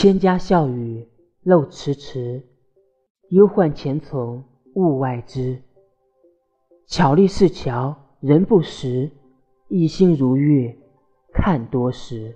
千家笑语漏迟迟，忧患前从物外知。巧立是桥人不识，一心如月看多时。